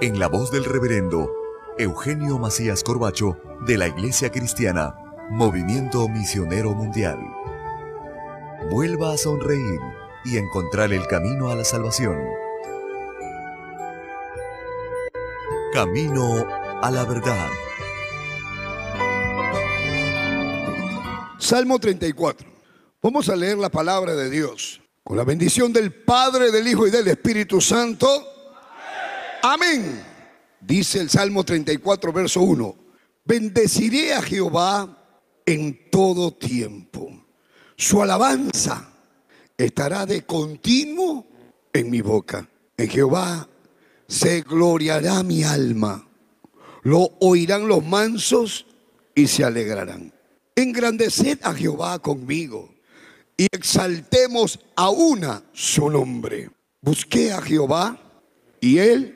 en la voz del reverendo Eugenio Macías Corbacho de la Iglesia Cristiana, Movimiento Misionero Mundial. Vuelva a sonreír y encontrar el camino a la salvación. Camino a la verdad. Salmo 34. Vamos a leer la palabra de Dios. Con la bendición del Padre, del Hijo y del Espíritu Santo. Amén. Dice el Salmo 34, verso 1. Bendeciré a Jehová en todo tiempo. Su alabanza estará de continuo en mi boca. En Jehová se gloriará mi alma. Lo oirán los mansos y se alegrarán. Engrandeced a Jehová conmigo y exaltemos a una su nombre. Busqué a Jehová y él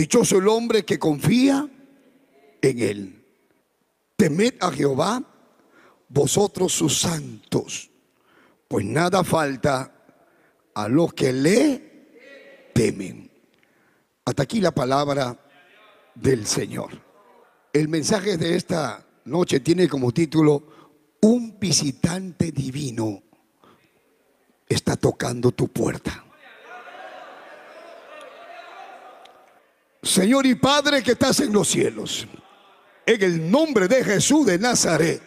Dichoso el hombre que confía en él. Temed a Jehová, vosotros sus santos, pues nada falta a los que le temen. Hasta aquí la palabra del Señor. El mensaje de esta noche tiene como título Un visitante divino está tocando tu puerta. Señor y Padre que estás en los cielos, en el nombre de Jesús de Nazaret,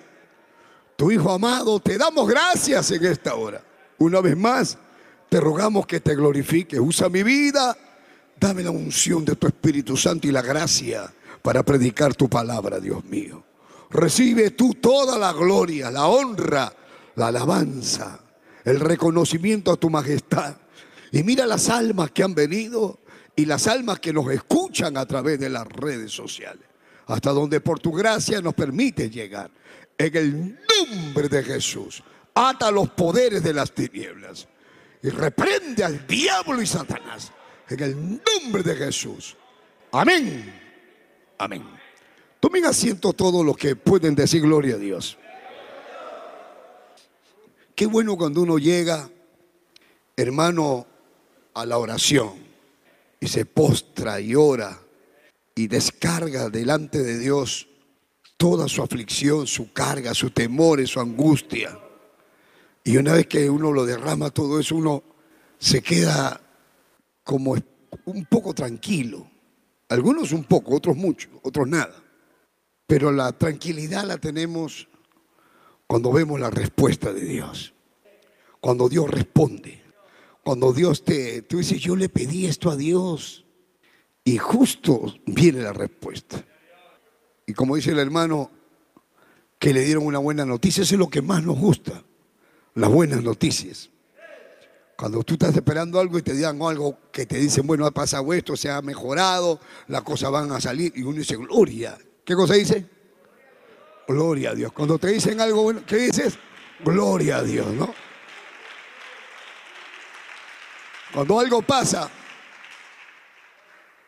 tu Hijo amado, te damos gracias en esta hora. Una vez más, te rogamos que te glorifique. Usa mi vida, dame la unción de tu Espíritu Santo y la gracia para predicar tu palabra, Dios mío. Recibe tú toda la gloria, la honra, la alabanza el reconocimiento a tu majestad. Y mira las almas que han venido y las almas que nos escuchan a través de las redes sociales. Hasta donde por tu gracia nos permite llegar. En el nombre de Jesús, ata los poderes de las tinieblas y reprende al diablo y Satanás. En el nombre de Jesús. Amén. Amén. Tomen asiento todos los que pueden decir gloria a Dios. Qué bueno cuando uno llega, hermano, a la oración y se postra y ora y descarga delante de Dios toda su aflicción, su carga, su temor, su angustia. Y una vez que uno lo derrama todo eso, uno se queda como un poco tranquilo. Algunos un poco, otros mucho, otros nada. Pero la tranquilidad la tenemos cuando vemos la respuesta de Dios. Cuando Dios responde. Cuando Dios te, tú dices, yo le pedí esto a Dios. Y justo viene la respuesta. Y como dice el hermano, que le dieron una buena noticia, eso es lo que más nos gusta, las buenas noticias. Cuando tú estás esperando algo y te digan algo que te dicen, bueno, ha pasado esto, se ha mejorado, las cosas van a salir, y uno dice, gloria. ¿Qué cosa dice? Gloria a Dios. Cuando te dicen algo bueno, ¿qué dices? Gloria a Dios, ¿no? Cuando algo pasa,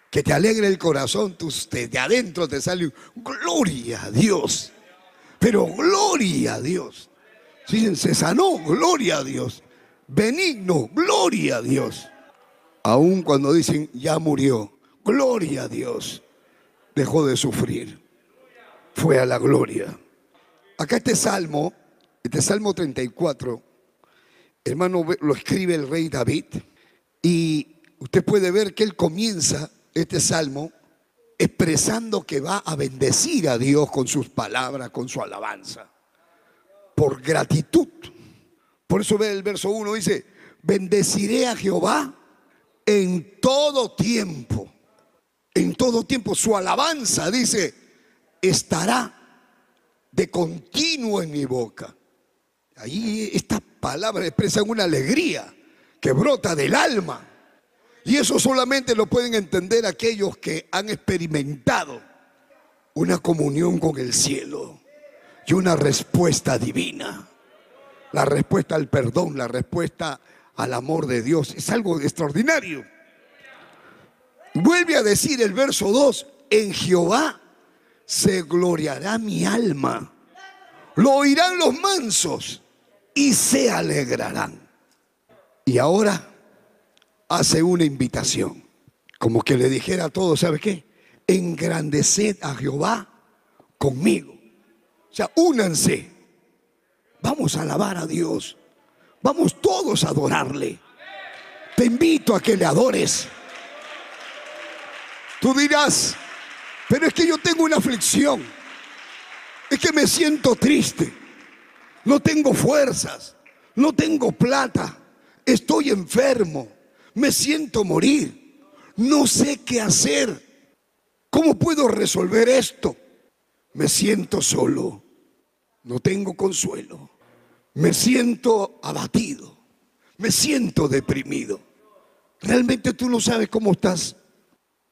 que te alegre el corazón, tú, de adentro te sale gloria a Dios. Pero gloria a Dios. Si se sanó, gloria a Dios. Benigno, gloria a Dios. Aún cuando dicen ya murió, gloria a Dios. Dejó de sufrir fue a la gloria. Acá este salmo, este salmo 34, hermano, lo escribe el rey David y usted puede ver que él comienza este salmo expresando que va a bendecir a Dios con sus palabras, con su alabanza, por gratitud. Por eso ve el verso 1, dice, bendeciré a Jehová en todo tiempo. En todo tiempo su alabanza, dice, estará de continuo en mi boca. Ahí esta palabra expresa una alegría que brota del alma. Y eso solamente lo pueden entender aquellos que han experimentado una comunión con el cielo y una respuesta divina. La respuesta al perdón, la respuesta al amor de Dios. Es algo extraordinario. Vuelve a decir el verso 2, en Jehová se gloriará mi alma. Lo oirán los mansos y se alegrarán. Y ahora hace una invitación, como que le dijera a todos, ¿sabe qué? Engrandeced a Jehová conmigo. O sea, únanse. Vamos a alabar a Dios. Vamos todos a adorarle. Te invito a que le adores. Tú dirás, pero es que yo tengo una aflicción. Es que me siento triste. No tengo fuerzas. No tengo plata. Estoy enfermo. Me siento morir. No sé qué hacer. ¿Cómo puedo resolver esto? Me siento solo. No tengo consuelo. Me siento abatido. Me siento deprimido. Realmente tú no sabes cómo estás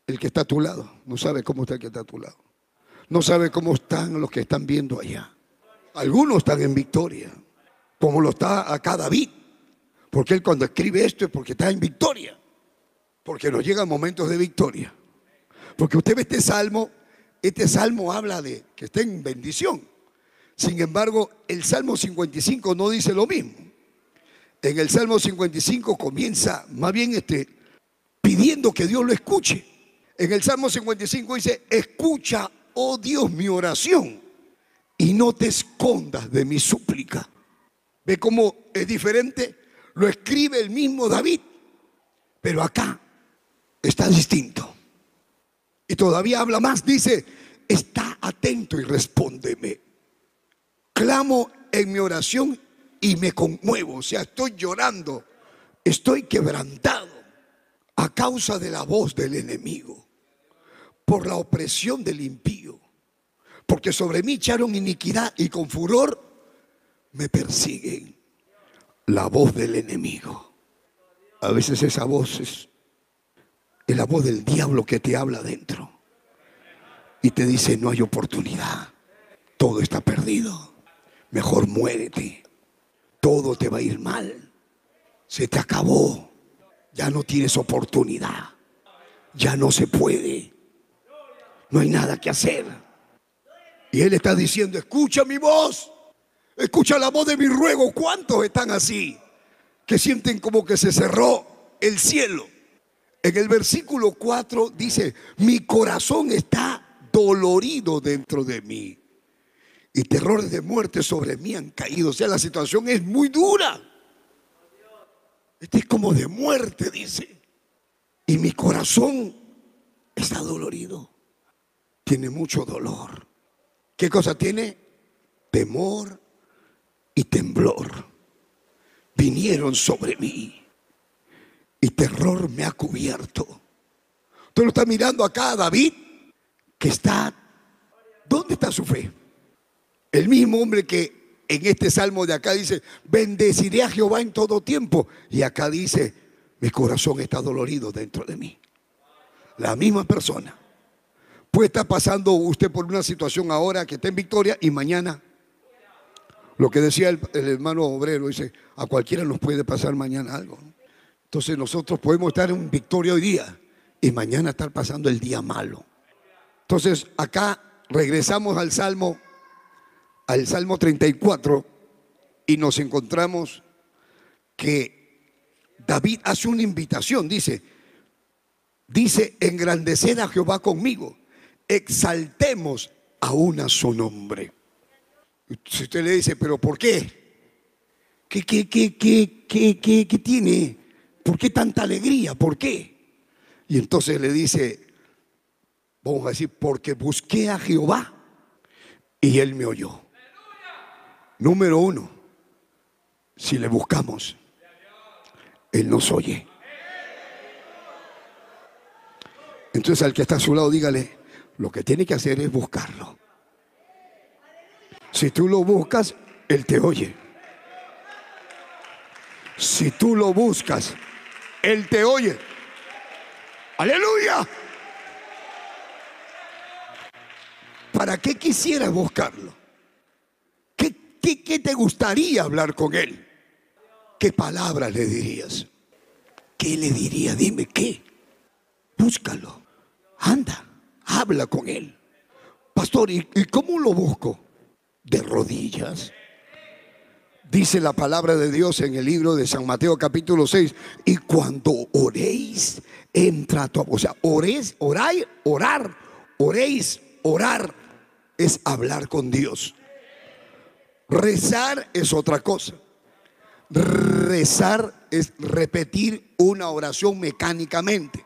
el que está a tu lado. No sabe cómo está el que está a tu lado. No sabe cómo están los que están viendo allá. Algunos están en victoria, como lo está acá David. Porque él cuando escribe esto es porque está en victoria. Porque nos llegan momentos de victoria. Porque usted ve este salmo, este salmo habla de que está en bendición. Sin embargo, el Salmo 55 no dice lo mismo. En el Salmo 55 comienza más bien este, pidiendo que Dios lo escuche. En el Salmo 55 dice, escucha, oh Dios, mi oración y no te escondas de mi súplica. ¿Ve cómo es diferente? Lo escribe el mismo David, pero acá está distinto. Y todavía habla más, dice, está atento y respóndeme. Clamo en mi oración y me conmuevo, o sea, estoy llorando, estoy quebrantado a causa de la voz del enemigo, por la opresión del impío, porque sobre mí echaron iniquidad y con furor me persiguen. La voz del enemigo. A veces esa voz es, la voz del diablo que te habla dentro y te dice no hay oportunidad, todo está perdido mejor muérete. Todo te va a ir mal. Se te acabó. Ya no tienes oportunidad. Ya no se puede. No hay nada que hacer. Y Él está diciendo, escucha mi voz. Escucha la voz de mi ruego. ¿Cuántos están así? Que sienten como que se cerró el cielo. En el versículo 4 dice, mi corazón está dolorido dentro de mí y terrores de muerte sobre mí han caído. O sea, la situación es muy dura. Este es como de muerte, dice. Y mi corazón está dolorido. Tiene mucho dolor. ¿Qué cosa tiene? Temor y temblor. Vinieron sobre mí. Y terror me ha cubierto. Usted lo está mirando acá a David, que está... ¿Dónde está su fe? El mismo hombre que en este salmo de acá dice, bendeciré a Jehová en todo tiempo. Y acá dice, mi corazón está dolorido dentro de mí. La misma persona. Puede estar pasando usted por una situación ahora que está en victoria y mañana, lo que decía el, hermano obrero, dice, a cualquiera nos puede pasar mañana algo. Entonces nosotros podemos estar en victoria hoy día y mañana estar pasando el día malo. Entonces acá regresamos al Salmo al Salmo 34 y nos encontramos que David hace una invitación, dice, dice, engrandeced a Jehová conmigo, exaltemos aún a su nombre. Si usted le dice, pero ¿por qué? ¿Qué, qué, qué, qué, qué, qué tiene? ¿Por qué tanta alegría? ¿Por qué? Y entonces le dice, Vamos a decir, porque busqué a Jehová y él me oyó. Número uno, si le buscamos, él nos oye. Entonces al que está a su lado, dígale, lo que tiene que hacer es buscarlo. Si tú lo buscas, Él te oye. Si tú lo buscas, Él te oye. Aleluya. ¿Para qué quisieras buscarlo? ¿Qué, qué, te gustaría hablar con Él? ¿Qué palabras le dirías? ¿Qué le diría? Dime qué. Búscalo. Anda, habla con Él. Pastor, ¿y, ¿y cómo lo busco? De rodillas. Dice la palabra de Dios en el libro de San Mateo capítulo 6. Y cuando oréis, entra tu... O sea, oréis, orar, oréis, orar es hablar con Dios. Rezar es otra cosa. Rezar es repetir una oración mecánicamente.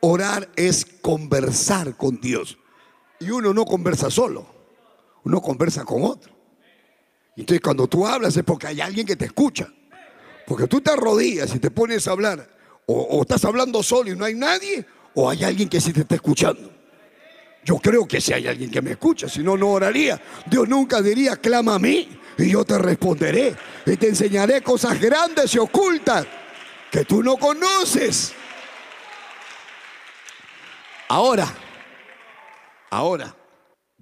Orar es conversar con Dios. Y uno no conversa solo, uno conversa con otro. Entonces cuando tú hablas es porque hay alguien que te escucha. Porque tú te arrodillas y te pones a hablar, o, estás hablando solo y no hay nadie, o hay alguien que sí te está escuchando. Yo creo que si hay alguien que me escucha, si no, no oraría. Dios nunca diría, clama a mí y yo te responderé. Y te enseñaré cosas grandes y ocultas que tú no conoces. Ahora, ahora,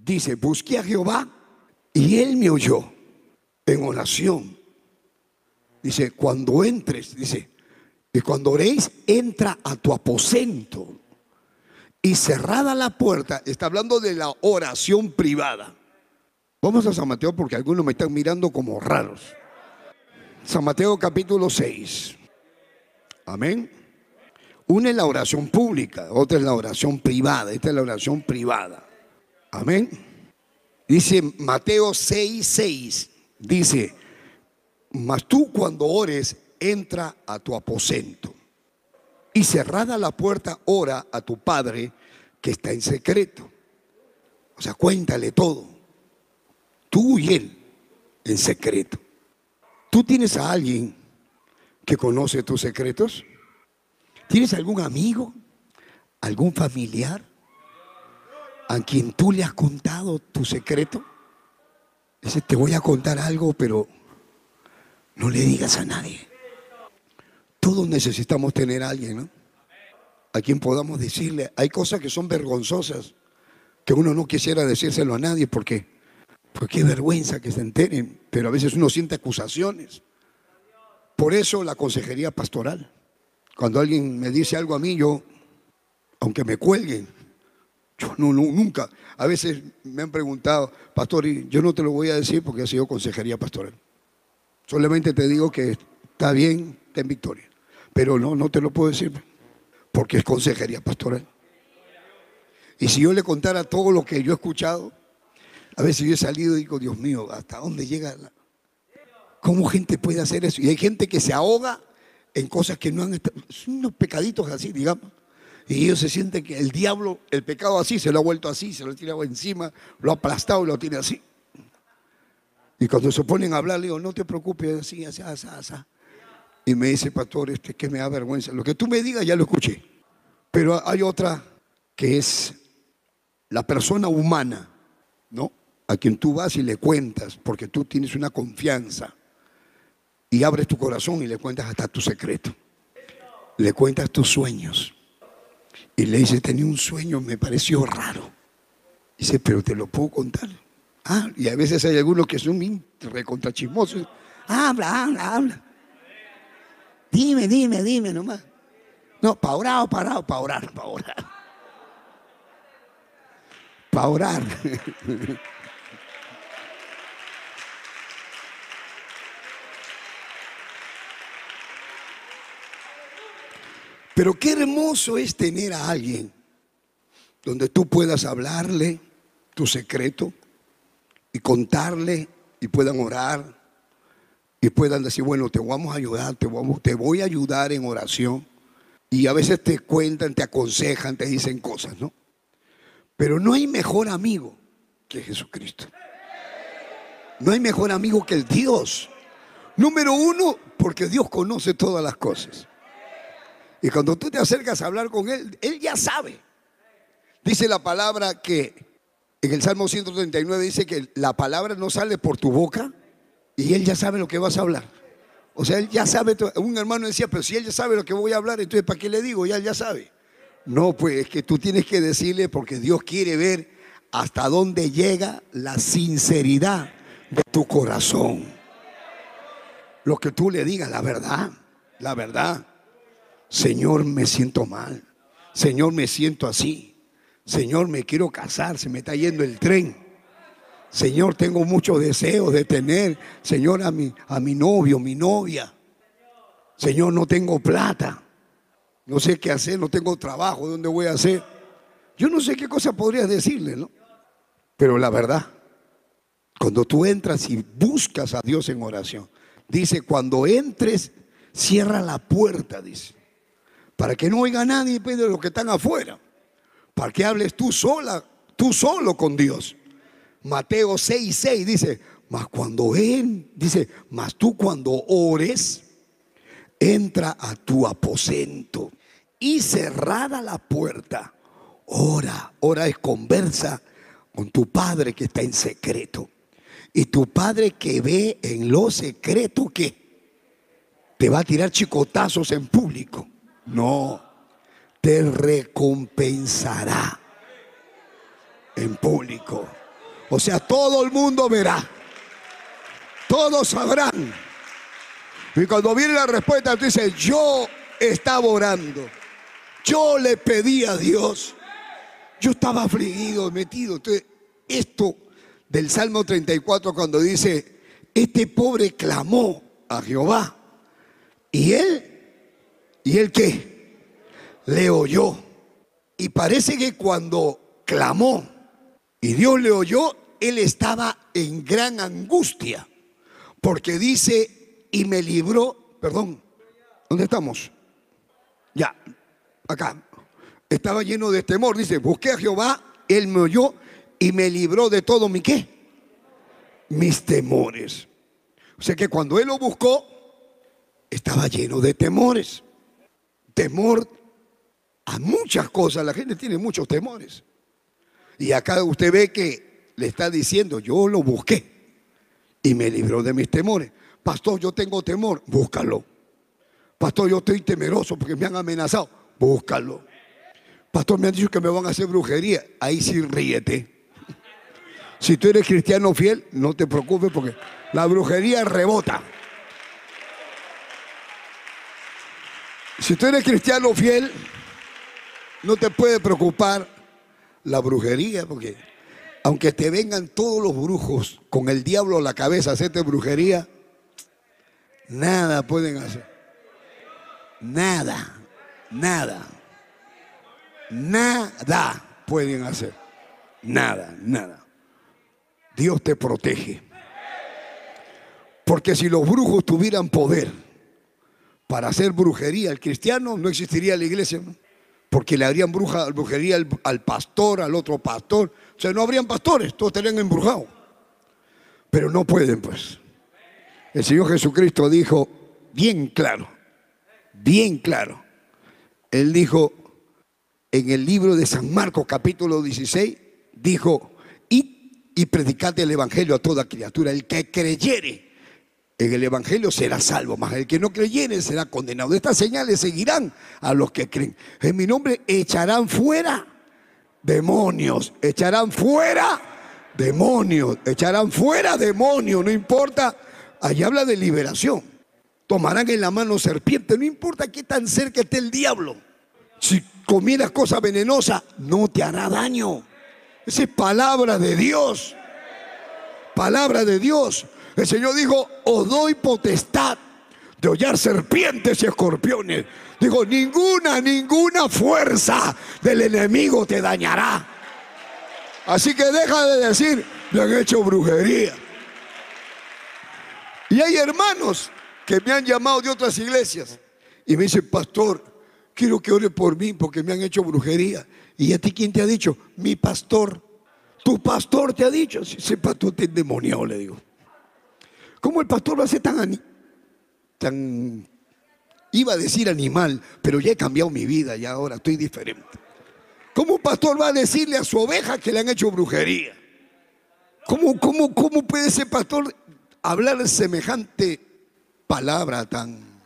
dice, busqué a Jehová y él me oyó en oración. Dice, cuando entres, dice, y cuando oréis, entra a tu aposento y cerrada la puerta, está hablando de la oración privada. Vamos a San Mateo porque algunos me están mirando como raros. San Mateo capítulo 6. Amén. Una es la oración pública, otra es la oración privada. Esta es la oración privada. Amén. Dice Mateo 6, 6. Dice, mas tú cuando ores, entra a tu aposento y cerrada la puerta, ora a tu padre que está en secreto. O sea, cuéntale todo. Tú y él en secreto. ¿Tú tienes a alguien que conoce tus secretos? ¿Tienes algún amigo? ¿Algún familiar? ¿A quien tú le has contado tu secreto? Dice, te voy a contar algo, pero no le digas a nadie. Todos necesitamos tener a alguien, ¿no? A quien podamos decirle, hay cosas que son vergonzosas, que uno no quisiera decírselo a nadie porque, porque qué vergüenza que se enteren, pero a veces uno siente acusaciones. Por eso la consejería pastoral. Cuando alguien me dice algo a mí, yo, aunque me cuelguen, yo no, nunca, a veces me han preguntado, pastor, yo no te lo voy a decir porque ha sido consejería pastoral. Solamente te digo que está bien, ten victoria. Pero no, no te lo puedo decir porque es consejería pastoral. Y si yo le contara todo lo que yo he escuchado, a veces yo he salido y digo, Dios mío, ¿hasta dónde llega? ¿Cómo gente puede hacer eso? Y hay gente que se ahoga en cosas que no han estado, unos pecaditos así, digamos. Y ellos se sienten que el diablo, el pecado así, se lo ha vuelto así, se lo ha tirado encima, lo ha aplastado y lo tiene así. Y cuando se ponen a hablar, le digo, no te preocupes, así, así, así, así. Y me dice, pastor, este que me da vergüenza. Lo que tú me digas ya lo escuché. Pero hay otra que es la persona humana, ¿no? A quien tú vas y le cuentas, porque tú tienes una confianza. Y abres tu corazón y le cuentas hasta tu secreto. Le cuentas tus sueños. Y le dices, tenía un sueño, me pareció raro. Dice, pero te lo puedo contar. Ah, y a veces hay algunos que son recontrachismosos. Habla, habla, habla. Dime, dime, dime nomás. No, para orar para orar, para orar, para orar. Para orar. Pero qué hermoso es tener a alguien donde tú puedas hablarle tu secreto y contarle y puedan orar y puedan decir, bueno, te vamos a ayudar, te, te voy a ayudar en oración. Y a veces te cuentan, te aconsejan, te dicen cosas, ¿no? Pero no hay mejor amigo que Jesucristo. No hay mejor amigo que el Dios. Número uno, porque Dios conoce todas las cosas. Y cuando tú te acercas a hablar con Él, Él ya sabe. Dice la palabra que en el Salmo 139 dice que la palabra no sale por tu boca y Él ya sabe lo que vas a hablar. O sea, Él ya sabe. Un hermano decía, pero si Él ya sabe lo que voy a hablar, entonces ¿para qué le digo? Ya Él ya sabe. No, pues es que tú tienes que decirle porque Dios quiere ver hasta dónde llega la sinceridad de tu corazón. Lo que tú le digas, la verdad, la verdad. Señor, me siento mal. Señor, me siento así. Señor, me quiero casar, se me está yendo el tren. Señor, tengo muchos deseos de tener, Señor, a mi, a mi novio, mi novia. Señor, no tengo plata. No sé qué hacer, no tengo trabajo, ¿dónde voy a hacer? Yo no sé qué cosa podrías decirle, ¿no? Pero la verdad, cuando tú entras y buscas a Dios en oración, dice, cuando entres, cierra la puerta, dice, para que no oiga nadie de los que están afuera, para que hables tú sola, tú solo con Dios. Mateo 6, 6 dice, mas cuando él, dice, mas tú cuando ores, entra a tu aposento y cerrada la puerta, ora, ora es conversa con tu padre que está en secreto. Y tu padre que ve en lo secreto que te va a tirar chicotazos en público. No, te recompensará en público. O sea, todo el mundo verá. Todos sabrán. Y cuando viene la respuesta, tú dices, yo estaba orando. Yo le pedí a Dios. Yo estaba afligido, metido. Entonces, esto del Salmo 34 cuando dice, este pobre clamó a Jehová. Y él, ¿y él qué? Le oyó. Y parece que cuando clamó y Dios le oyó, él estaba en gran angustia. Porque dice, y me libró, perdón, ¿dónde estamos? Ya, acá. Estaba lleno de temor. Dice, busqué a Jehová, él me oyó y me libró de todo mi qué? Mis temores. O sea que cuando él lo buscó, estaba lleno de temores. Temor a muchas cosas. La gente tiene muchos temores. Y acá usted ve que le está diciendo, yo lo busqué y me libró de mis temores. Pastor, yo tengo temor, búscalo. Pastor, yo estoy temeroso porque me han amenazado, búscalo. Pastor, me han dicho que me van a hacer brujería, ahí sí ríete. Si tú eres cristiano fiel, no te preocupes porque la brujería rebota. Si tú eres cristiano fiel, no te puede preocupar la brujería, porque aunque te vengan todos los brujos con el diablo a la cabeza a hacerte brujería, nada pueden hacer. Nada, nada, nada pueden hacer. Nada, nada. Dios te protege. Porque si los brujos tuvieran poder para hacer brujería, el cristiano no existiría la iglesia, porque le harían bruja, brujería al, pastor, al otro pastor. O sea, no habrían pastores, todos estarían embrujados. Pero no pueden, pues. El Señor Jesucristo dijo bien claro, bien claro. Él dijo en el libro de San Marcos capítulo 16, dijo, y predicad el Evangelio a toda criatura. El que creyere en el Evangelio será salvo, mas el que no creyere será condenado. Estas señales seguirán a los que creen. En mi nombre echarán fuera demonios, echarán fuera demonios, echarán fuera demonios, no importa. Allí habla de liberación. Tomarán en la mano serpiente, no importa qué tan cerca esté el diablo. Si comieras cosa venenosa, no te hará daño. Esa es palabra de Dios. Palabra de Dios. El Señor dijo, os doy potestad de hollar serpientes y escorpiones. Dijo, ninguna, ninguna fuerza del enemigo te dañará. Así que deja de decir, le han hecho brujería. Y hay hermanos que me han llamado de otras iglesias y me dicen, pastor, quiero que ore por mí porque me han hecho brujería. ¿Y a ti quién te ha dicho? Mi pastor. Tu pastor te ha dicho. Si ese pastor te endemoniado, le digo. ¿Cómo el pastor a ser tan, tan, iba a decir animal, pero ya he cambiado mi vida, ya ahora estoy diferente. ¿Cómo un pastor va a decirle a su oveja que le han hecho brujería? ¿Cómo, cómo, cómo puede ese pastor hablar semejante palabra tan,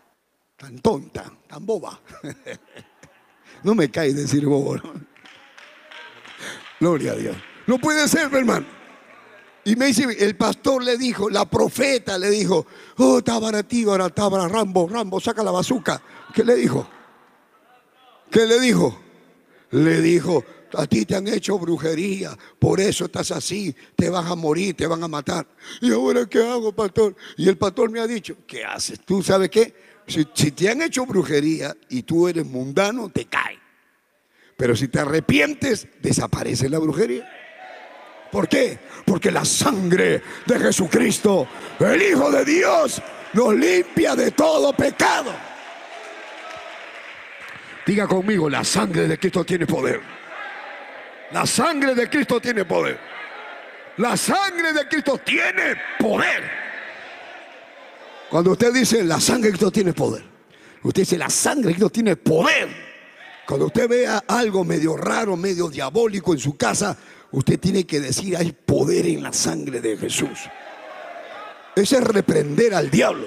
tan tonta, tan boba? No me cae decir bobo. Gloria a Dios. No puede ser, hermano. Y me dice, el pastor le dijo, la profeta le dijo, oh, ahora tabara, Rambo, Rambo, saca la bazuca. ¿Qué le dijo? ¿Qué le dijo? Le dijo, a ti te han hecho brujería, por eso estás así, te vas a morir, te van a matar. ¿Y ahora qué hago, pastor? Y el pastor me ha dicho, ¿qué haces? ¿Tú sabes qué? Si, si te han hecho brujería y tú eres mundano, te cae. Pero si te arrepientes, desaparece la brujería. ¿Por qué? Porque la sangre de Jesucristo, el Hijo de Dios, nos limpia de todo pecado. Diga conmigo, la sangre de Cristo tiene poder. La sangre de Cristo tiene poder. La sangre de Cristo tiene poder. Cuando usted dice la sangre de Cristo tiene poder, usted dice la sangre de Cristo tiene poder. Cuando usted vea algo medio raro, medio diabólico en su casa, usted tiene que decir, hay poder en la sangre de Jesús. Ese es reprender al diablo.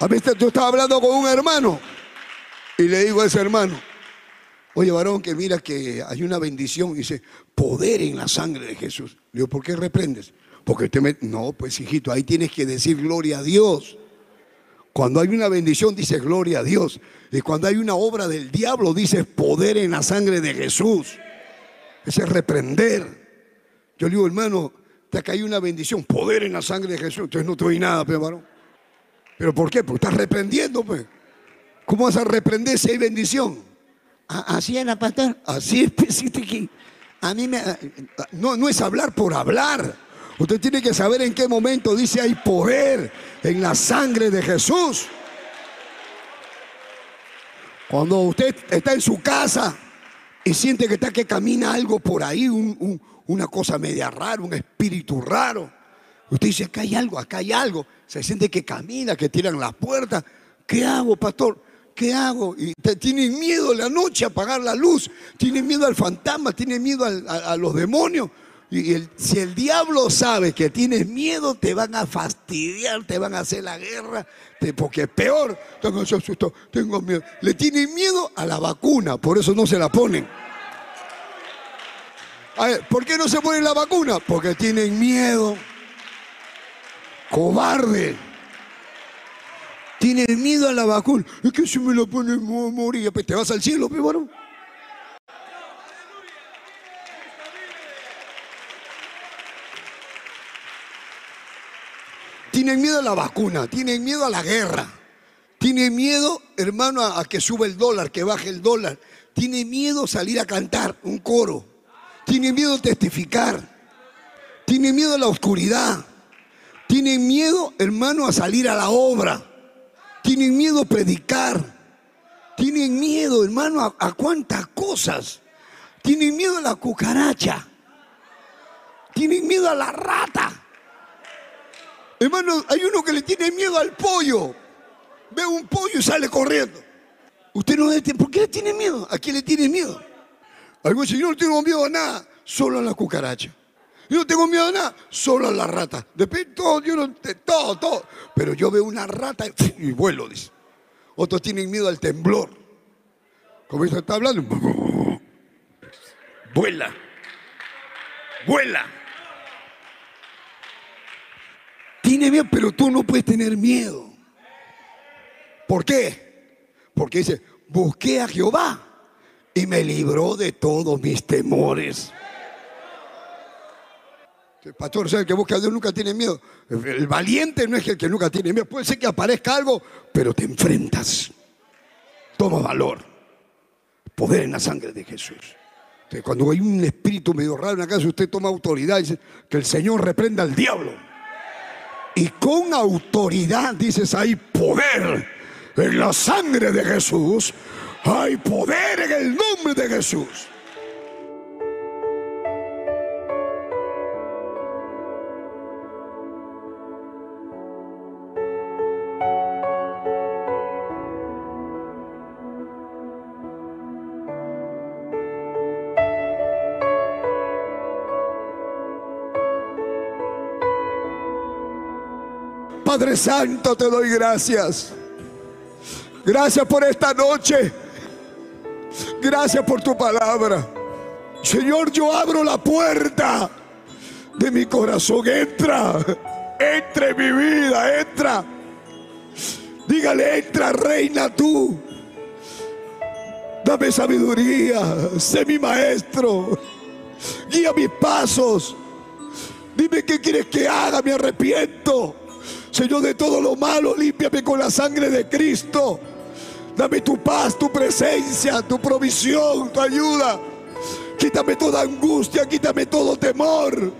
A veces yo estaba hablando con un hermano y le digo a ese hermano, oye varón, que mira que hay una bendición, y dice, poder en la sangre de Jesús. Le digo, ¿por qué reprendes? Porque usted me... No, pues hijito, ahí tienes que decir gloria a Dios. Cuando hay una bendición dice gloria a Dios. Y cuando hay una obra del diablo dice poder en la sangre de Jesús. Ese es reprender. Yo le digo, hermano, te ha caído una bendición, poder en la sangre de Jesús. Entonces no te oí nada, pero varón. ¿Pero por qué? Porque estás reprendiendo, pues. ¿Cómo vas a reprender si hay bendición? Así era, pastor. Así es, pues, A mí me, no, no es hablar por hablar. Usted tiene que saber en qué momento dice hay poder en la sangre de Jesús. Cuando usted está en su casa y siente que está que camina algo por ahí, una cosa media rara, un espíritu raro. Usted dice, acá hay algo, acá hay algo. Se siente que camina, que tiran las puertas. ¿Qué hago, pastor? ¿Qué hago? Y te, tienen miedo la noche a apagar la luz, tienen miedo al fantasma, tienen miedo a, los demonios. Y si el diablo sabe que tienes miedo, te van a fastidiar, te van a hacer la guerra, porque es peor. Tengo susto, tengo miedo. Le tienen miedo a la vacuna, por eso no se la ponen. ¿Por qué no se ponen la vacuna? Porque tienen miedo. Cobarde. Tienen miedo a la vacuna. Es que si me la ponen, morir. Pues te vas al cielo, pero Tienen miedo a la vacuna, tienen miedo a la guerra, tienen miedo, hermano, a, que suba el dólar, que baje el dólar. Tienen miedo a salir a cantar un coro. Tienen miedo a testificar. Tienen miedo a la oscuridad. Tienen miedo, hermano, a salir a la obra. Tienen miedo a predicar. Tienen miedo, hermano, a, a cuántas cosas. Tienen miedo a la cucaracha. Tienen miedo a la rata. Hermano, hay uno que le tiene miedo al pollo. Ve un pollo y sale corriendo. Usted no debe ¿Por qué le tiene miedo? ¿A quién le tiene miedo? Algo si yo no tengo miedo a nada, solo a la cucaracha. Yo no tengo miedo a nada, solo a la rata. Depende todo, yo no, todo, todo. Pero yo veo una rata y, vuelo, dice. Otros tienen miedo al temblor. Como eso está hablando, vuela, vuela. Tiene miedo, pero tú no puedes tener miedo. ¿Por qué? Porque dice, busqué a Jehová y me libró de todos mis temores. El pastor sabe que busca a Dios nunca tiene miedo. El valiente no es el que nunca tiene miedo. Puede ser que aparezca algo, pero te enfrentas. Toma valor. Poder en la sangre de Jesús. cuando hay un espíritu medio raro en la casa, usted toma autoridad y dice que el Señor reprenda al diablo y con autoridad, dices, hay poder en la sangre de Jesús Hay poder en el nombre de Jesús. Padre Santo, te doy gracias. Gracias por esta noche. Gracias por tu palabra. Señor, yo abro la puerta de mi corazón. Entra, entra en mi vida, entra. Dígale, entra, reina tú. Dame sabiduría, sé mi maestro. Guía mis pasos. Dime qué quieres que haga, me arrepiento. Señor, de todo lo malo, límpiame con la sangre de Cristo. Dame tu paz, tu presencia, tu provisión, tu ayuda. Quítame toda angustia, quítame todo temor.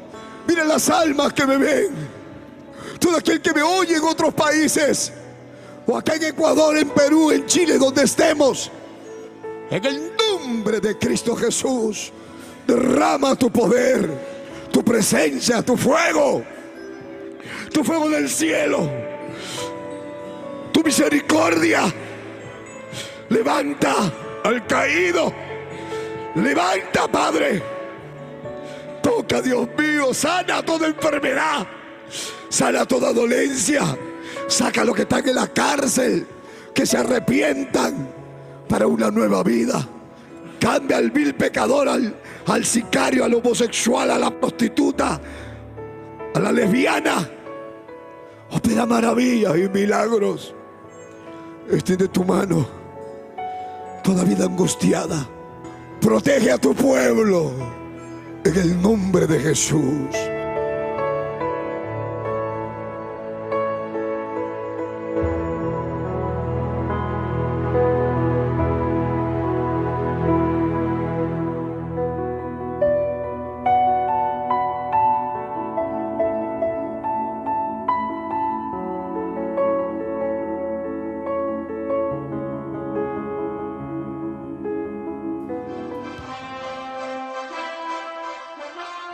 Mira las almas que me ven. Todo aquel que me oye en otros países. O acá en Ecuador, en Perú, en Chile, donde estemos. En el nombre de Cristo Jesús. Derrama tu poder, tu presencia, tu fuego tu fuego del cielo, tu misericordia. Levanta al caído. Levanta, Padre. Toca, Dios mío. Sana toda enfermedad. Sana toda dolencia. Saca a los que están en la cárcel. Que se arrepientan para una nueva vida. Cambia al vil pecador, al, al sicario, al homosexual, a la prostituta, a la lesbiana Opera maravillas y milagros. Extiende tu mano. Toda vida angustiada. Protege a tu pueblo. En el nombre de Jesús.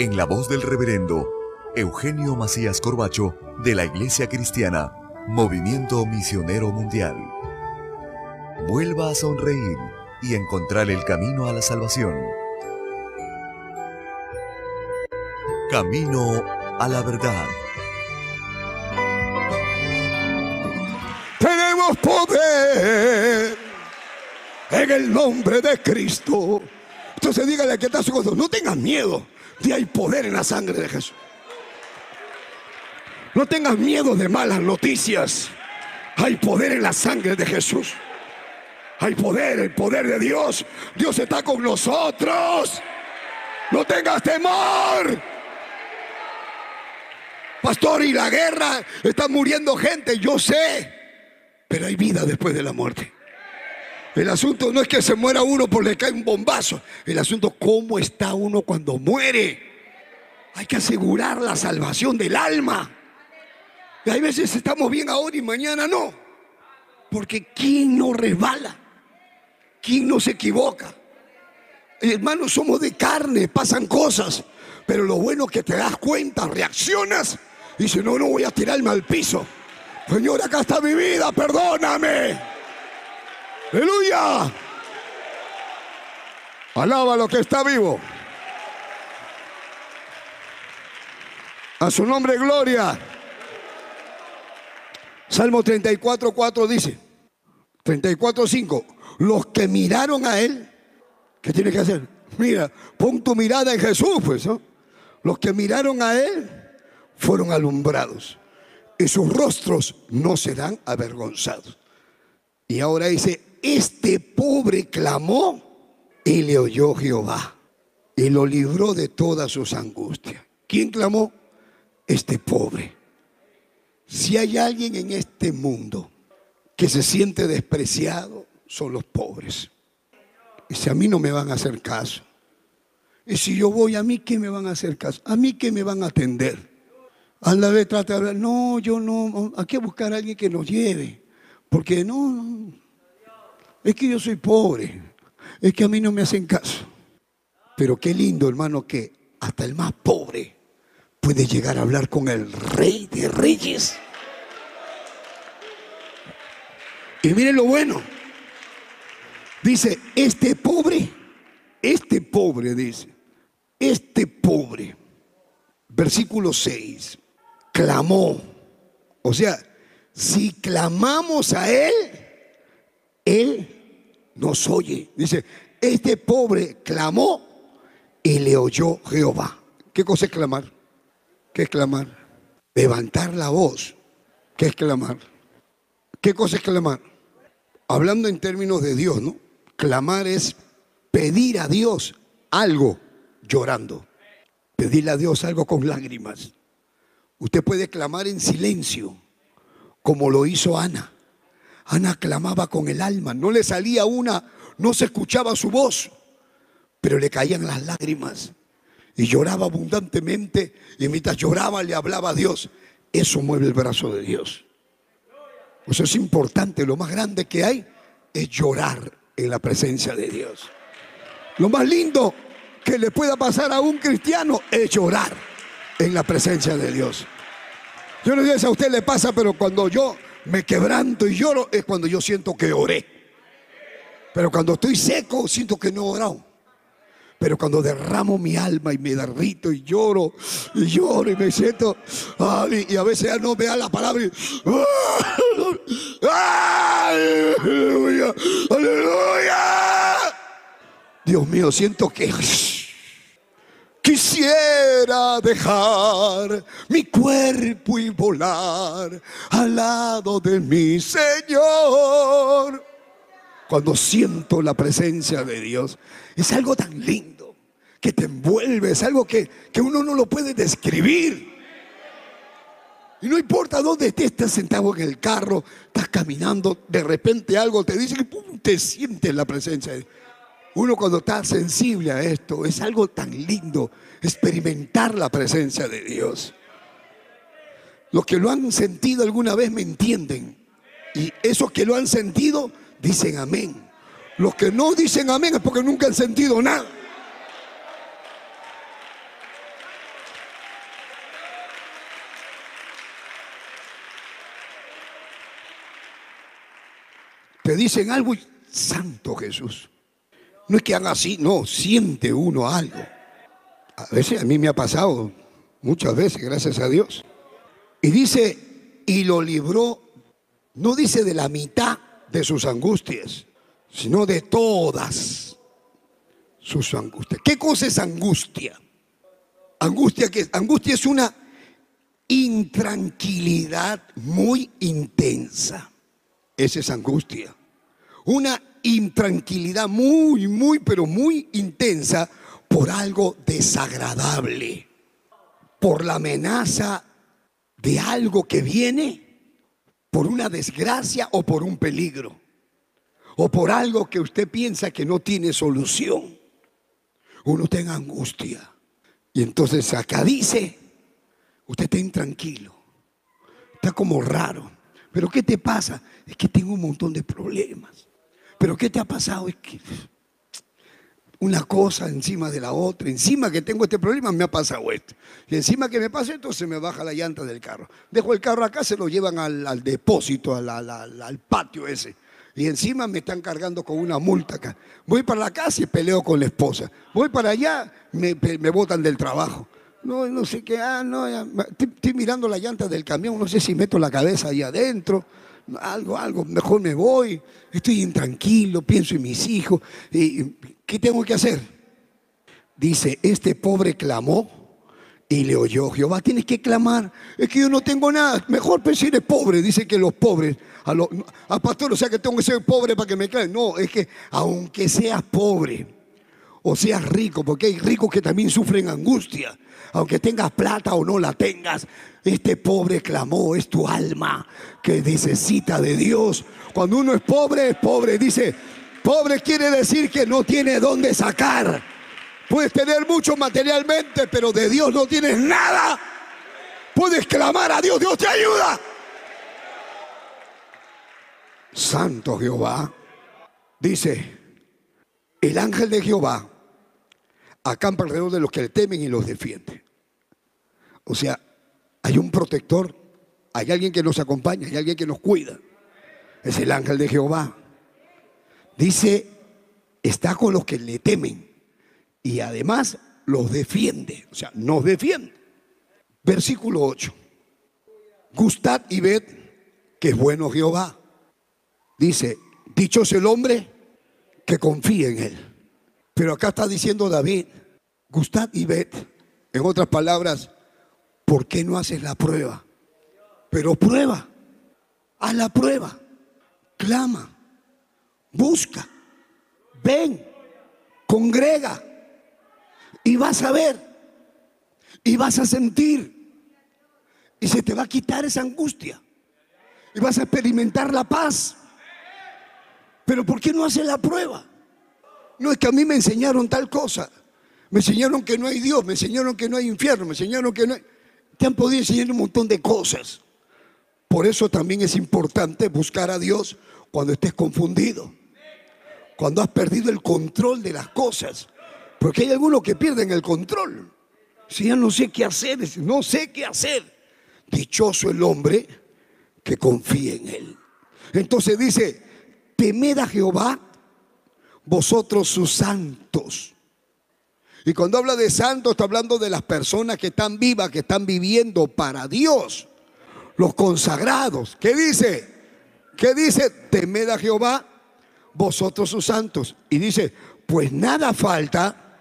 en la voz del reverendo Eugenio Macías Corbacho de la Iglesia Cristiana, Movimiento Misionero Mundial. Vuelva a sonreír y encontrar el camino a la salvación. Camino a la verdad. Tenemos poder en el nombre de Cristo. Entonces dígale que está su no tengas miedo. Hay poder en la sangre de Jesús. No tengas miedo de malas noticias. Hay poder en la sangre de Jesús. Hay poder, el poder de Dios. Dios está con nosotros. No tengas temor. Pastor, y la guerra, está muriendo gente, yo sé. Pero hay vida después de la muerte. El asunto no es que se muera uno porque le cae un bombazo. El asunto es cómo está uno cuando muere. Hay que asegurar la salvación del alma. Y hay veces estamos bien ahora y mañana no. Porque ¿quién no resbala? ¿Quién no se equivoca? Hermanos, somos de carne, pasan cosas. Pero lo bueno es que te das cuenta, reaccionas y dices, no, no voy a tirarme al piso. Señor, acá está mi vida, perdóname. Aleluya. Alaba lo que está vivo. A su nombre, gloria. Salmo 34, 4 dice, 34, 5, los que miraron a él, ¿qué tiene que hacer? Mira, pon tu mirada en Jesús, pues. Los que miraron a él fueron alumbrados y sus rostros no serán avergonzados. Y ahora dice, este pobre clamó y le oyó Jehová y lo libró de todas sus angustias. ¿Quién clamó? Este pobre. Si hay alguien en este mundo que se siente despreciado, son los pobres. Y si a mí no me van a hacer caso, y si yo voy, a mí qué me van a hacer caso, a mí qué me van a atender. A la vez trata de hablar, no, yo no, hay que buscar a alguien que nos lleve, porque no, no, es que yo soy pobre, es que a mí no me hacen caso. Pero qué lindo, hermano, que hasta el más pobre puede llegar a hablar con el rey de reyes. Y miren lo bueno. Dice, este pobre, este pobre, dice, este pobre, versículo 6, clamó. O sea, si clamamos a Él, Él nos oye. Dice, este pobre clamó y le oyó Jehová. ¿Qué cosa es clamar? ¿Qué es clamar? Levantar la voz. ¿Qué es clamar? ¿Qué cosa es clamar? Hablando en términos de Dios, ¿no? Clamar es pedir a Dios algo llorando. Pedirle a Dios algo con lágrimas. Usted puede clamar en silencio, como lo hizo Ana. Ana clamaba con el alma, no le salía una, no se escuchaba su voz, pero le caían las lágrimas y lloraba abundantemente y mientras lloraba le hablaba a Dios. Eso mueve el brazo de Dios. Eso es importante, lo más grande que hay es llorar en la presencia de Dios. Lo más lindo que le pueda pasar a un cristiano es llorar en la presencia de Dios. Yo no sé si a usted le pasa, pero cuando yo me quebranto y lloro es cuando yo siento que oré. Pero cuando estoy seco siento que no he orado. Pero cuando derramo mi alma y me derrito y lloro y lloro y me siento y a veces ya no me da la palabra y, aleluya, aleluya. Dios mío, siento que Quisiera dejar mi cuerpo y volar al lado de mi Señor. Cuando siento la presencia de Dios, es algo tan lindo que te envuelve, es algo que, uno no lo puede describir. Y no importa dónde estés, estás sentado en el carro, estás caminando, de repente algo te dice que te sientes la presencia de Dios. Uno cuando está sensible a esto, es algo tan lindo experimentar la presencia de Dios. Los que lo han sentido alguna vez me entienden. Y esos que lo han sentido dicen amén. Los que no dicen amén es porque nunca han sentido nada. Te dicen algo y santo Jesús. No es que haga así, no, siente uno algo. A veces a mí me ha pasado, muchas veces, gracias a Dios. Y dice, y lo libró, no dice de la mitad de sus angustias, sino de todas sus angustias. ¿Qué cosa es angustia? Angustia que angustia es una intranquilidad muy intensa. Esa es angustia. Una intranquilidad muy, muy, pero muy intensa por algo desagradable, por la amenaza de algo que viene, por una desgracia o por un peligro, o por algo que usted piensa que no tiene solución. Uno en angustia. Y entonces acá dice, usted está intranquilo, está como raro. Pero ¿qué te pasa? Es que tengo un montón de problemas. Pero ¿qué te ha pasado? Es que una cosa encima de la otra, encima que tengo este problema me ha pasado esto. Y encima que me pasa esto se me baja la llanta del carro. Dejo el carro acá, se lo llevan al, depósito, al, patio ese. Y encima me están cargando con una multa acá. Voy para la casa y peleo con la esposa. Voy para allá, me, me botan del trabajo. No, no sé qué, ah, no, estoy, mirando la llanta del camión, no sé si meto la cabeza ahí adentro algo, algo, mejor me voy, estoy intranquilo, pienso en mis hijos, ¿qué tengo que hacer? Dice, este pobre clamó y le oyó Jehová, tienes que clamar, es que yo no tengo nada, mejor pensar eres pobre, dice que los pobres, a pastor, o sea que tengo que ser pobre para que me clamen, no, es que aunque seas pobre o seas rico, porque hay ricos que también sufren angustia, aunque tengas plata o no la tengas, este pobre clamó, es tu alma que necesita de Dios. Cuando uno es pobre, es pobre. Dice, pobre quiere decir que no tiene dónde sacar. Puedes tener mucho materialmente, pero de Dios no tienes nada. Puedes clamar a Dios, Dios te ayuda. Santo Jehová, dice, el ángel de Jehová acampa alrededor de los que le temen y los defiende. O sea, hay un protector, hay alguien que nos acompaña, hay alguien que nos cuida. Es el ángel de Jehová. Dice, está con los que le temen y además los defiende, o sea, nos defiende. Versículo 8. Gustad y ved que es bueno Jehová. Dice, dichoso el hombre que confía en él. Pero acá está diciendo David, gustad y ved. En otras palabras, ¿por qué no haces la prueba? Pero prueba, haz la prueba, clama, busca, ven, congrega y vas a ver y vas a sentir y se te va a quitar esa angustia y vas a experimentar la paz. Pero ¿por qué no haces la prueba? No es que a mí me enseñaron tal cosa. Me enseñaron que no hay Dios, me enseñaron que no hay infierno, me enseñaron que no hay te han podido enseñar un montón de cosas. Por eso también es importante buscar a Dios cuando estés confundido, cuando has perdido el control de las cosas. Porque hay algunos que pierden el control. Si ya no sé qué hacer, no sé qué hacer. Dichoso el hombre que confía en él. Entonces dice, temed a Jehová, vosotros sus santos y cuando habla de santos, está hablando de las personas que están vivas, que están viviendo para Dios. Los consagrados. ¿Qué dice? ¿Qué dice? Temed a Jehová, vosotros sus santos. Y dice, pues nada falta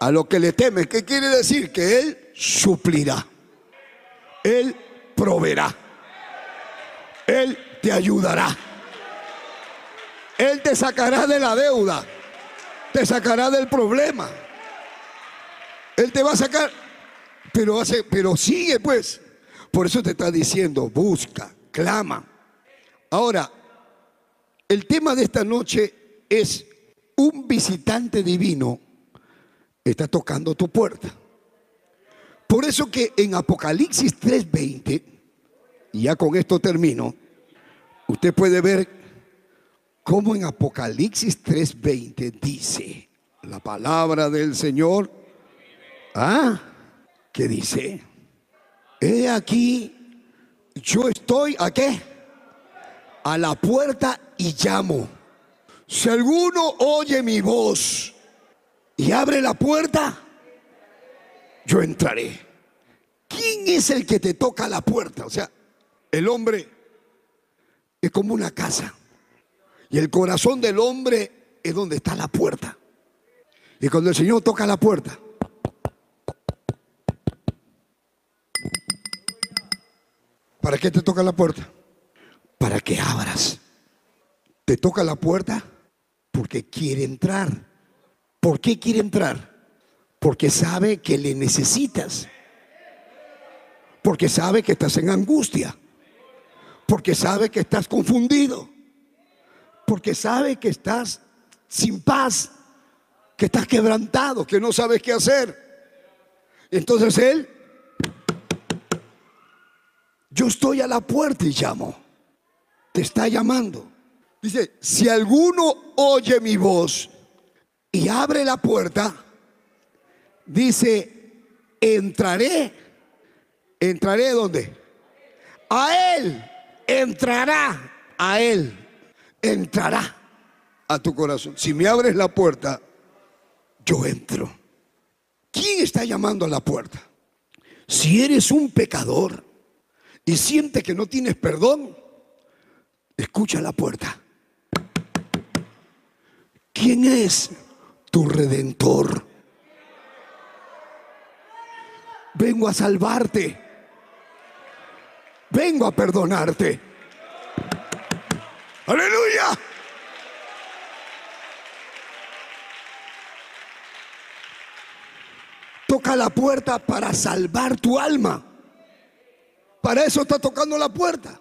a lo que le temen. ¿Qué quiere decir? Que Él suplirá. Él proveerá. Él te ayudará. Él te sacará de la deuda. Te sacará del problema. Él te va a sacar, pero, hace, pero sigue pues. Por eso te está diciendo, busca, clama. Ahora, el tema de esta noche es un visitante divino está tocando tu puerta. Por eso que en Apocalipsis 3:20, y ya con esto termino, usted puede ver cómo en Apocalipsis 3:20 dice la palabra del Señor Ah, ¿qué dice? He aquí, yo estoy a qué? A la puerta y llamo. Si alguno oye mi voz y abre la puerta, yo entraré. ¿Quién es el que te toca la puerta? O sea, el hombre es como una casa. Y el corazón del hombre es donde está la puerta. Y cuando el Señor toca la puerta, ¿Para qué te toca la puerta? Para que abras. Te toca la puerta porque quiere entrar. ¿Por qué quiere entrar? Porque sabe que le necesitas. Porque sabe que estás en angustia. Porque sabe que estás confundido. Porque sabe que estás sin paz. Que estás quebrantado, que no sabes qué hacer. Entonces Él yo estoy a la puerta y llamo. Te está llamando. Dice, si alguno oye mi voz y abre la puerta, dice, entraré. ¿Entraré dónde? A él. Entrará a él. Entrará a tu corazón. Si me abres la puerta, yo entro. ¿Quién está llamando a la puerta? Si eres un pecador y sientes que no tienes perdón, escucha la puerta. ¿Quién es tu redentor? Vengo a salvarte. Vengo a perdonarte. Aleluya. Toca la puerta para salvar tu alma. Para eso está tocando la puerta.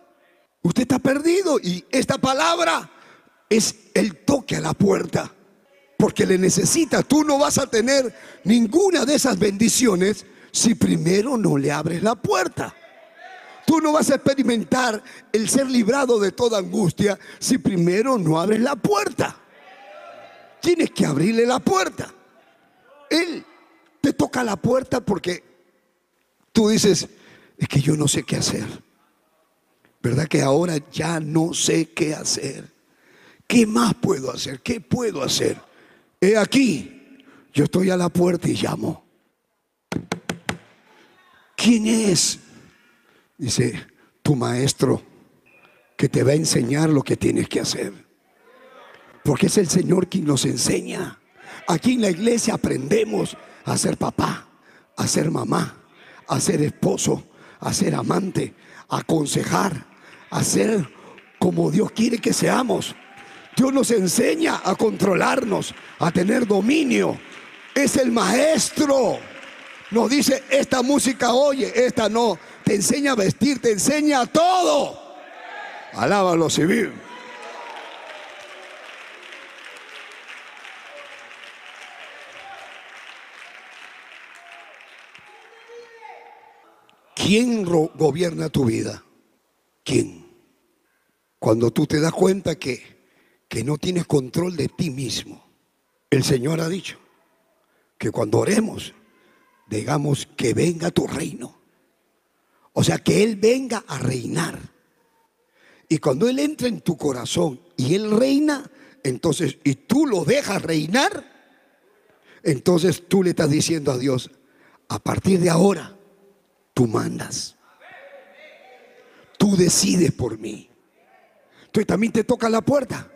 Usted está perdido y esta palabra es el toque a la puerta. Porque le necesita. Tú no vas a tener ninguna de esas bendiciones si primero no le abres la puerta. Tú no vas a experimentar el ser librado de toda angustia si primero no abres la puerta. Tienes que abrirle la puerta. Él te toca la puerta porque tú dices, es que yo no sé qué hacer. ¿Verdad que ahora ya no sé qué hacer? ¿Qué más puedo hacer? ¿Qué puedo hacer? He aquí, yo estoy a la puerta y llamo. ¿Quién es? Dice, tu maestro que te va a enseñar lo que tienes que hacer. Porque es el Señor quien nos enseña. Aquí en la iglesia aprendemos a ser papá, a ser mamá, a ser esposo, a ser amante, a aconsejar, a ser como Dios quiere que seamos. Dios nos enseña a controlarnos, a tener dominio. Es el maestro. Nos dice, esta música oye, esta no. Te enseña a vestir, te enseña todo. Alábalo civil. ¿Quién gobierna tu vida? ¿Quién? Cuando tú te das cuenta que, que no tienes control de ti mismo. El Señor ha dicho que cuando oremos, digamos que venga tu reino. O sea, que Él venga a reinar. Y cuando Él entra en tu corazón y Él reina, entonces, y tú lo dejas reinar, entonces tú le estás diciendo a Dios, a partir de ahora, tú mandas. Tú decides por mí. Entonces también te toca la puerta.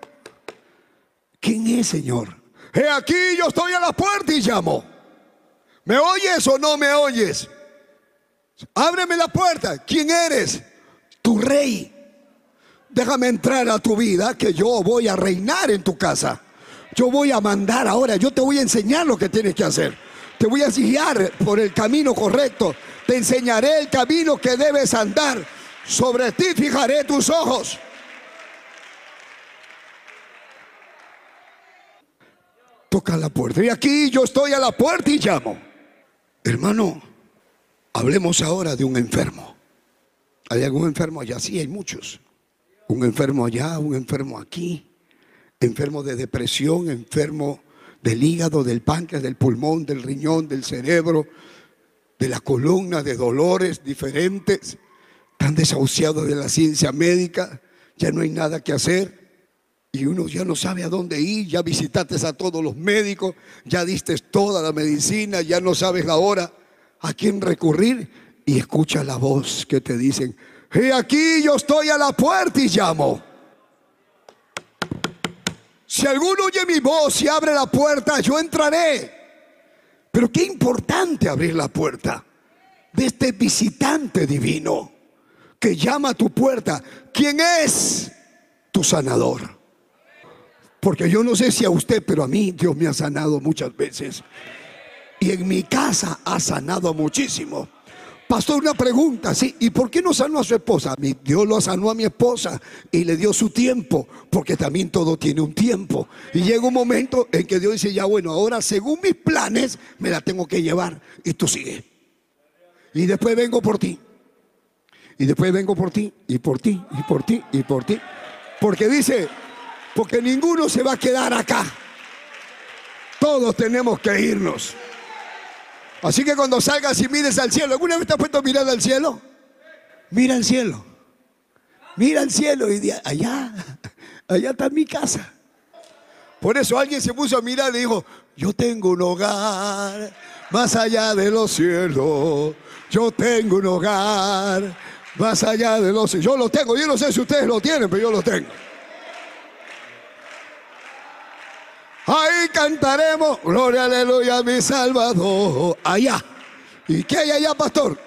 ¿Quién es, Señor? He aquí, yo estoy a la puerta y llamo. ¿Me oyes o no me oyes? Ábreme la puerta. ¿Quién eres? Tu rey. Déjame entrar a tu vida que yo voy a reinar en tu casa. Yo voy a mandar ahora. Yo te voy a enseñar lo que tienes que hacer. Te voy a guiar por el camino correcto. Te enseñaré el camino que debes andar. Sobre ti fijaré tus ojos. Toca la puerta. Y aquí yo estoy a la puerta y llamo. Hermano, hablemos ahora de un enfermo. ¿Hay algún enfermo allá? Sí, hay muchos. Un enfermo allá, un enfermo aquí. Enfermo de depresión, enfermo del hígado, del páncreas, del pulmón, del riñón, del cerebro, de la columna, de dolores diferentes. Tan desahuciados de la ciencia médica, ya no hay nada que hacer. Y uno ya no sabe a dónde ir, ya visitaste a todos los médicos, ya diste toda la medicina, ya no sabes la hora a quién recurrir y escucha la voz que te dicen, he aquí yo estoy a la puerta y llamo. Si alguno oye mi voz y abre la puerta, yo entraré. Pero qué importante abrir la puerta de este visitante divino que llama a tu puerta. ¿Quién es tu sanador? Porque yo no sé si a usted, pero a mí Dios me ha sanado muchas veces. Y en mi casa ha sanado muchísimo. Pastor, una pregunta, sí, ¿y por qué no sanó a su esposa? Dios lo sanó a mi esposa y le dio su tiempo, porque también todo tiene un tiempo. Y llega un momento en que Dios dice, ya bueno, ahora según mis planes me la tengo que llevar y tú sigue. Y después vengo por ti. Y después vengo por ti y por ti y por ti y por ti. Porque dice, Porque ninguno se va a quedar acá. Todos tenemos que irnos. Así que cuando salgas y mires al cielo, ¿alguna vez te has puesto a mirar al cielo? Mira al cielo. Mira al cielo y de allá, allá está mi casa. Por eso alguien se puso a mirar y dijo, yo tengo un hogar más allá de los cielos. Yo tengo un hogar más allá de los cielos. Yo lo tengo. Yo no sé si ustedes lo tienen, pero yo lo tengo. Ahí cantaremos, gloria, aleluya, mi Salvador. Allá. ¿Y qué hay allá, pastor?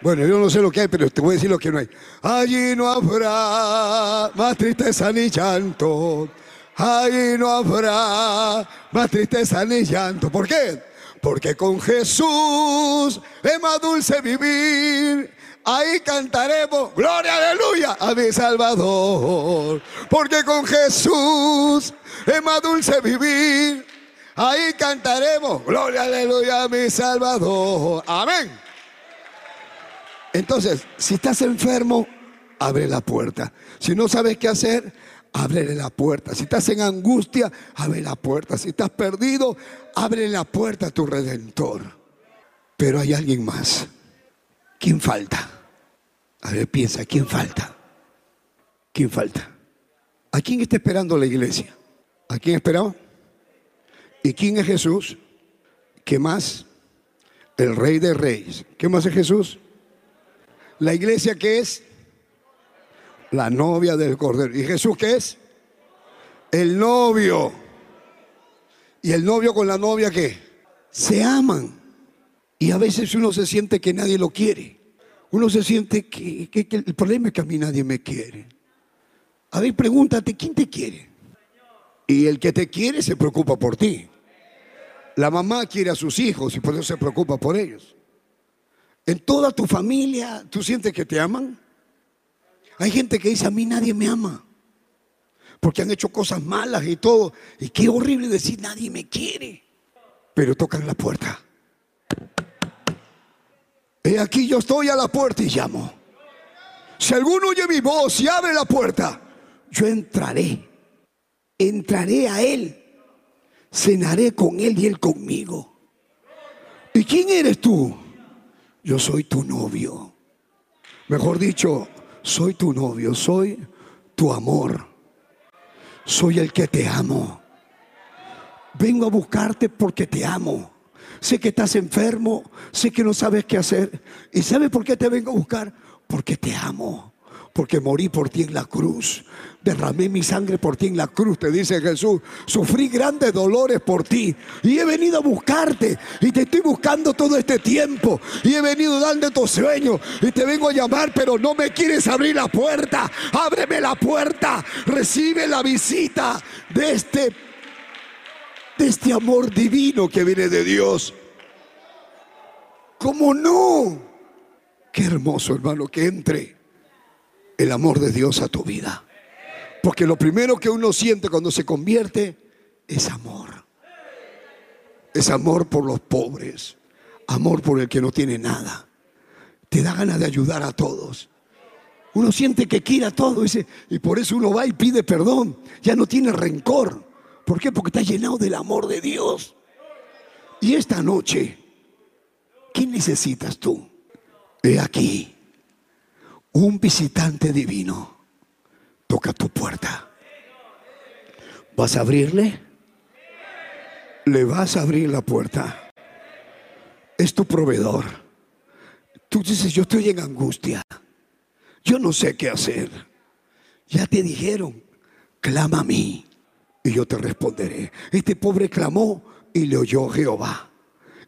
Bueno, yo no sé lo que hay, pero te voy a decir lo que no hay. Allí no habrá más tristeza ni llanto. Allí no habrá más tristeza ni llanto. ¿Por qué? Porque con Jesús es más dulce vivir. Ahí cantaremos, gloria, aleluya, a mi Salvador. Porque con Jesús es más dulce vivir. Ahí cantaremos, gloria, aleluya, a mi Salvador. Amén. Entonces, si estás enfermo, abre la puerta. Si no sabes qué hacer, ábrele la puerta. Si estás en angustia, abre la puerta. Si estás perdido, abre la puerta a tu redentor. Pero hay alguien más. ¿Quién falta? A ver, piensa, ¿quién falta? ¿Quién falta? ¿A quién está esperando la iglesia? ¿A quién esperaba? ¿Y quién es Jesús? ¿Qué más? El rey de reyes. ¿Qué más es Jesús? La iglesia que es la novia del Cordero. ¿Y Jesús qué es? El novio. ¿Y el novio con la novia qué? Se aman. Y a veces uno se siente que nadie lo quiere. Uno se siente que, el problema es que a mí nadie me quiere. A ver, pregúntate, ¿quién te quiere? Y el que te quiere se preocupa por ti. La mamá quiere a sus hijos y por eso se preocupa por ellos. En toda tu familia, ¿tú sientes que te aman? Hay gente que dice, a mí nadie me ama. Porque han hecho cosas malas y todo. Y qué horrible decir, nadie me quiere. Pero tocan la puerta. He aquí yo estoy a la puerta y llamo. Si alguno oye mi voz y abre la puerta, yo entraré. Entraré a él. Cenaré con él y él conmigo. ¿Y quién eres tú? Yo soy tu novio. Mejor dicho, soy tu novio, soy tu amor. Soy el que te amo. Vengo a buscarte porque te amo. Sé que estás enfermo, sé que no sabes qué hacer. ¿Y sabes por qué te vengo a buscar? Porque te amo. Porque morí por ti en la cruz. Derramé mi sangre por ti en la cruz, te dice Jesús. Sufrí grandes dolores por ti. Y he venido a buscarte. Y te estoy buscando todo este tiempo. Y he venido dando tus sueños. Y te vengo a llamar, pero no me quieres abrir la puerta. Ábreme la puerta. Recibe la visita de este de este amor divino que viene de Dios. ¿Cómo no? Qué hermoso, hermano, que entre el amor de Dios a tu vida. Porque lo primero que uno siente cuando se convierte es amor. Es amor por los pobres, amor por el que no tiene nada. Te da ganas de ayudar a todos. Uno siente que quiere a todo y por eso uno va y pide perdón. Ya no tiene rencor. ¿Por qué? Porque está llenado del amor de Dios. Y esta noche, ¿qué necesitas tú? He aquí, un visitante divino toca tu puerta. ¿Vas a abrirle? Le vas a abrir la puerta. Es tu proveedor. Tú dices, yo estoy en angustia. Yo no sé qué hacer. Ya te dijeron, clama a mí y yo te responderé. Este pobre clamó y le oyó Jehová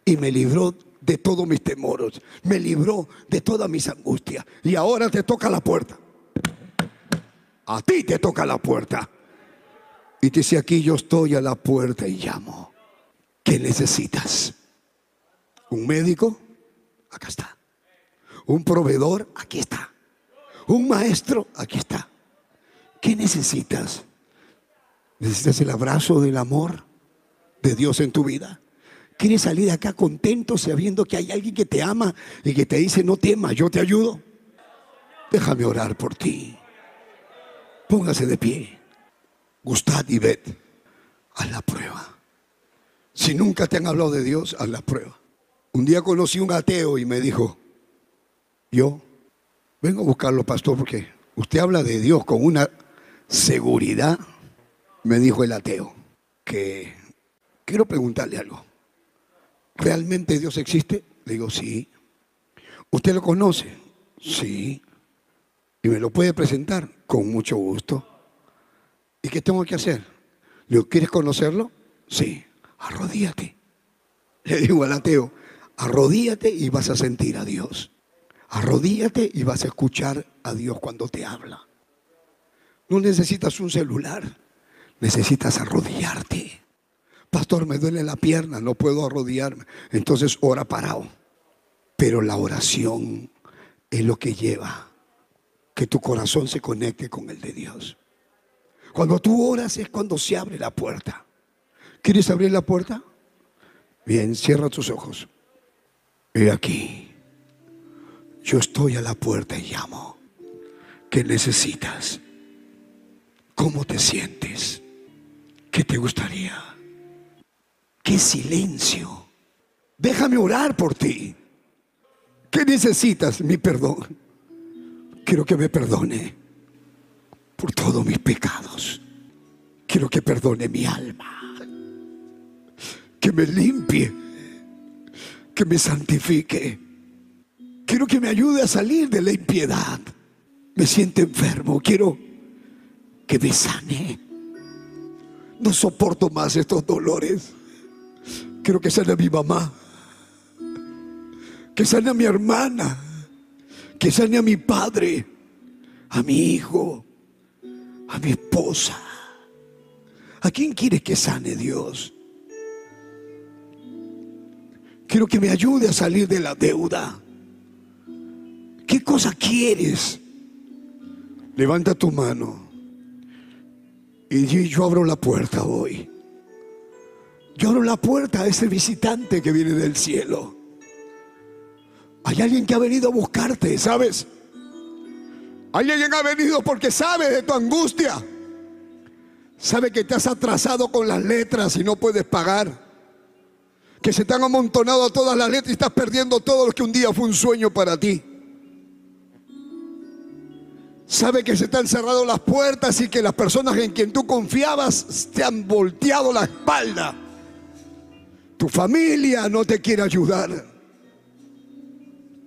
y me libró de todos mis temores, me libró de todas mis angustias. Y ahora te toca la puerta. A ti te toca la puerta. Y te dice aquí yo estoy a la puerta y llamo. ¿Qué necesitas? ¿Un médico? Acá está. ¿Un proveedor? Aquí está. ¿Un maestro? Aquí está. ¿Qué necesitas? ¿Necesitas el abrazo del amor de Dios en tu vida? ¿Quieres salir de acá contento sabiendo que hay alguien que te ama y que te dice no temas, yo te ayudo? Déjame orar por ti. Póngase de pie. gustad y ved. Haz la prueba. Si nunca te han hablado de Dios, haz la prueba. Un día conocí un ateo y me dijo, yo vengo a buscarlo, pastor, porque usted habla de Dios con una seguridad, me dijo el ateo, que quiero preguntarle algo. ¿Realmente Dios existe? Le digo, sí. ¿Usted lo conoce? Sí. ¿Y me lo puede presentar? Con mucho gusto. ¿Y qué tengo que hacer? Le digo, ¿quieres conocerlo? Sí. Arrodíate. Le digo al ateo, arrodíate y vas a sentir a Dios. Arrodíate y vas a escuchar a Dios cuando te habla. No necesitas un celular, necesitas arrodillarte. Pastor, me duele la pierna, no puedo arrodillarme. Entonces ora parado. Pero la oración es lo que lleva que tu corazón se conecte con el de Dios. Cuando tú oras es cuando se abre la puerta. ¿Quieres abrir la puerta? Bien, cierra tus ojos. He aquí, yo estoy a la puerta y llamo. ¿Qué necesitas? ¿Cómo te sientes? ¿Qué te gustaría? ¿Qué silencio? Déjame orar por ti. ¿Qué necesitas? Mi perdón. Quiero que me perdone por todos mis pecados. Quiero que perdone mi alma. Que me limpie. Que me santifique. Quiero que me ayude a salir de la impiedad. Me siento enfermo. Quiero que me sane. No soporto más estos dolores. Quiero que sane a mi mamá. Que sane a mi hermana. Que sane a mi padre. A mi hijo. A mi esposa. ¿A quién quiere que sane Dios? Quiero que me ayude a salir de la deuda. ¿Qué cosa quieres? Levanta tu mano. Y yo abro la puerta hoy. Yo abro la puerta a ese visitante que viene del cielo. Hay alguien que ha venido a buscarte, ¿sabes? Hay alguien que ha venido porque sabe de tu angustia. Sabe que te has atrasado con las letras y no puedes pagar. Que se te han amontonado todas las letras y estás perdiendo todo lo que un día fue un sueño para ti. Sabe que se te han cerrado las puertas y que las personas en quien tú confiabas te han volteado la espalda. Tu familia no te quiere ayudar.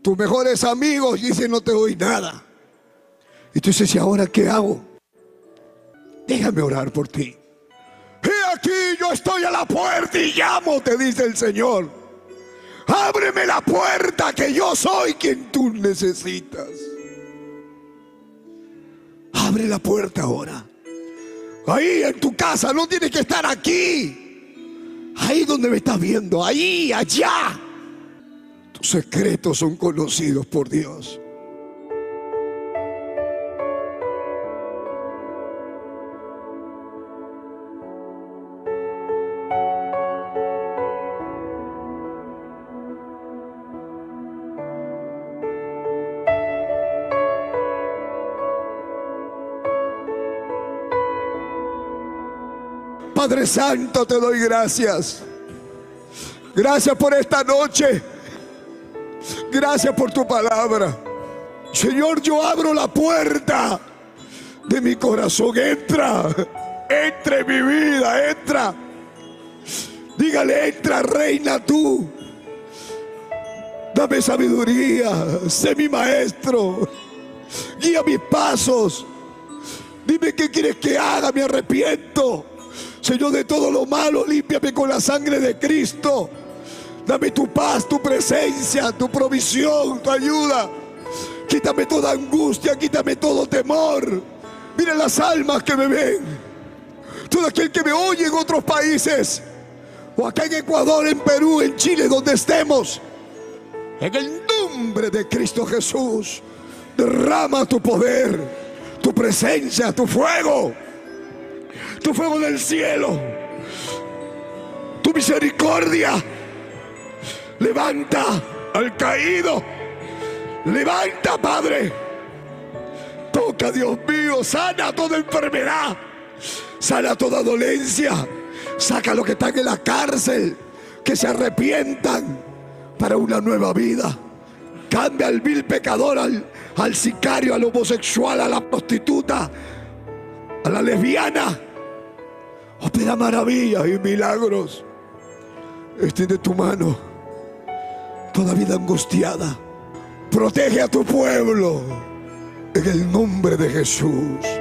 Tus mejores amigos dicen no te doy nada. Y tú dices, ¿y ahora qué hago? Déjame orar por ti. Y aquí yo estoy a la puerta y llamo, te dice el Señor. Ábreme la puerta que yo soy quien tú necesitas. Abre la puerta ahora. Ahí en tu casa, no tienes que estar aquí. Ahí donde me estás viendo, ahí, allá. Tus secretos son conocidos por Dios. Padre Santo, te doy gracias. Gracias por esta noche. Gracias por tu palabra. Señor, yo abro la puerta de mi corazón. Entra, entra en mi vida, entra. Dígale, entra, reina tú. Dame sabiduría, sé mi maestro. Guía mis pasos. Dime qué quieres que haga, me arrepiento. Señor, de todo lo malo, límpiame con la sangre de Cristo. Dame tu paz, tu presencia, tu provisión, tu ayuda. Quítame toda angustia, quítame todo temor. Mira las almas que me ven. Todo aquel que me oye en otros países. O acá en Ecuador, en Perú, en Chile, donde estemos. En el nombre de Cristo Jesús. Derrama tu poder, tu presencia, tu fuego tu fuego del cielo, tu misericordia. Levanta al caído. Levanta, Padre. Toca, Dios mío, sana toda enfermedad. Sana toda dolencia. Saca a los que están en la cárcel. Que se arrepientan para una nueva vida. Cambia al vil pecador, al, al sicario, al homosexual, a la prostituta, a la lesbiana. Opera maravillas y milagros. Extiende tu mano. Toda vida angustiada. Protege a tu pueblo. En el nombre de Jesús.